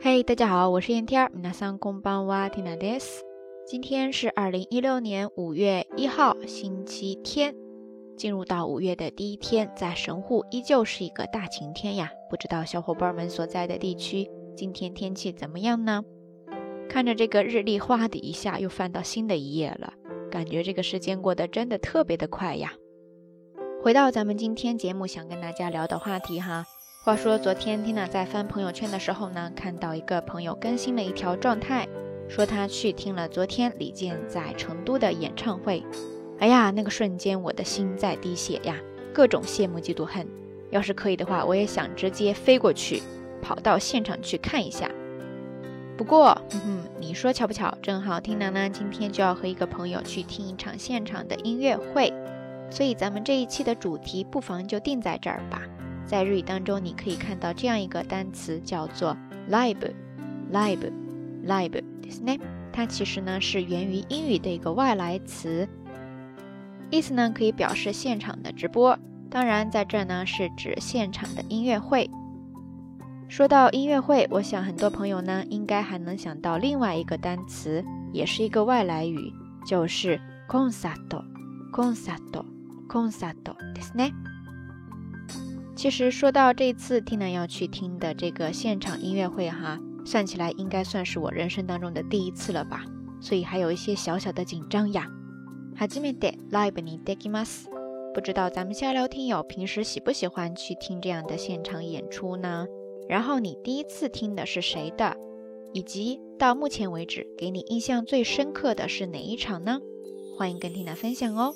嘿，大家好，我是燕天儿。皆さんこんばんは、ティナです。今天是二零一六年五月一号，星期天。进入到五月的第一天，在神户依旧是一个大晴天呀。不知道小伙伴们所在的地区今天天气怎么样呢？看着这个日历，哗的一下又翻到新的一页了，感觉这个时间过得真的特别的快呀。回到咱们今天节目想跟大家聊的话题哈。 话说昨天 Tina 在翻朋友圈的时候呢，看到一个朋友更新了一条状态，说他去听了昨天李健在成都的演唱会。哎呀，那个瞬间我的心在滴血呀，各种羡慕嫉妒恨。要是可以的话，我也想直接飞过去，跑到现场去看一下。不过，哼哼，你说巧不巧，正好 Tina 呢今天就要和一个朋友去听一场现场的音乐会，所以咱们这一期的主题不妨就定在这儿吧。在日语当中，你可以看到这样一个单词，叫做 live，live，live，ですね。它其实呢是源于英语的一个外来词，意思呢可以表示现场的直播。当然，在这呢是指现场的音乐会。说到音乐会，我想很多朋友呢应该还能想到另外一个单词，也是一个外来语，就是 concert，concert，concert，ですね。 其实说到这次 Tina 要去听的这个现场音乐会哈，算起来应该算是我人生当中的第一次了吧，所以还有一些小小的紧张呀。初めてライブに行きます。不知道咱们下聊听友平时喜不喜欢去听这样的现场演出呢？然后你第一次听的是谁的？以及到目前为止给你印象最深刻的是哪一场呢？欢迎跟 Tina 分享哦。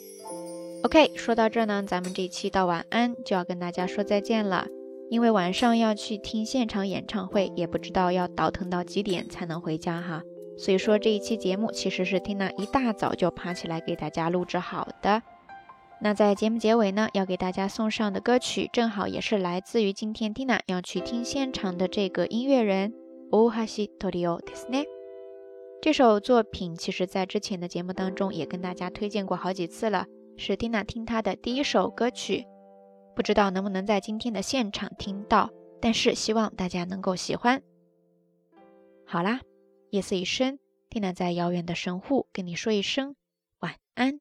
OK，说到这呢，咱们这期到晚安就要跟大家说再见了。因为晚上要去听现场演唱会，也不知道要倒腾到几点才能回家哈。所以说这一期节目其实是听娜一大早就爬起来给大家录制好的。那在节目结尾呢，要给大家送上的歌曲，正好也是来自于今天 Tina 要去听现场的这个音乐人 Ohashi Torio ですね。这首作品其实在之前的节目当中也跟大家推荐过好几次了。 是蒂娜听她的第一首歌曲，不知道能不能在今天的现场听到，但是希望大家能够喜欢。好啦，夜色已深，蒂娜在遥远的神户跟你说一声晚安。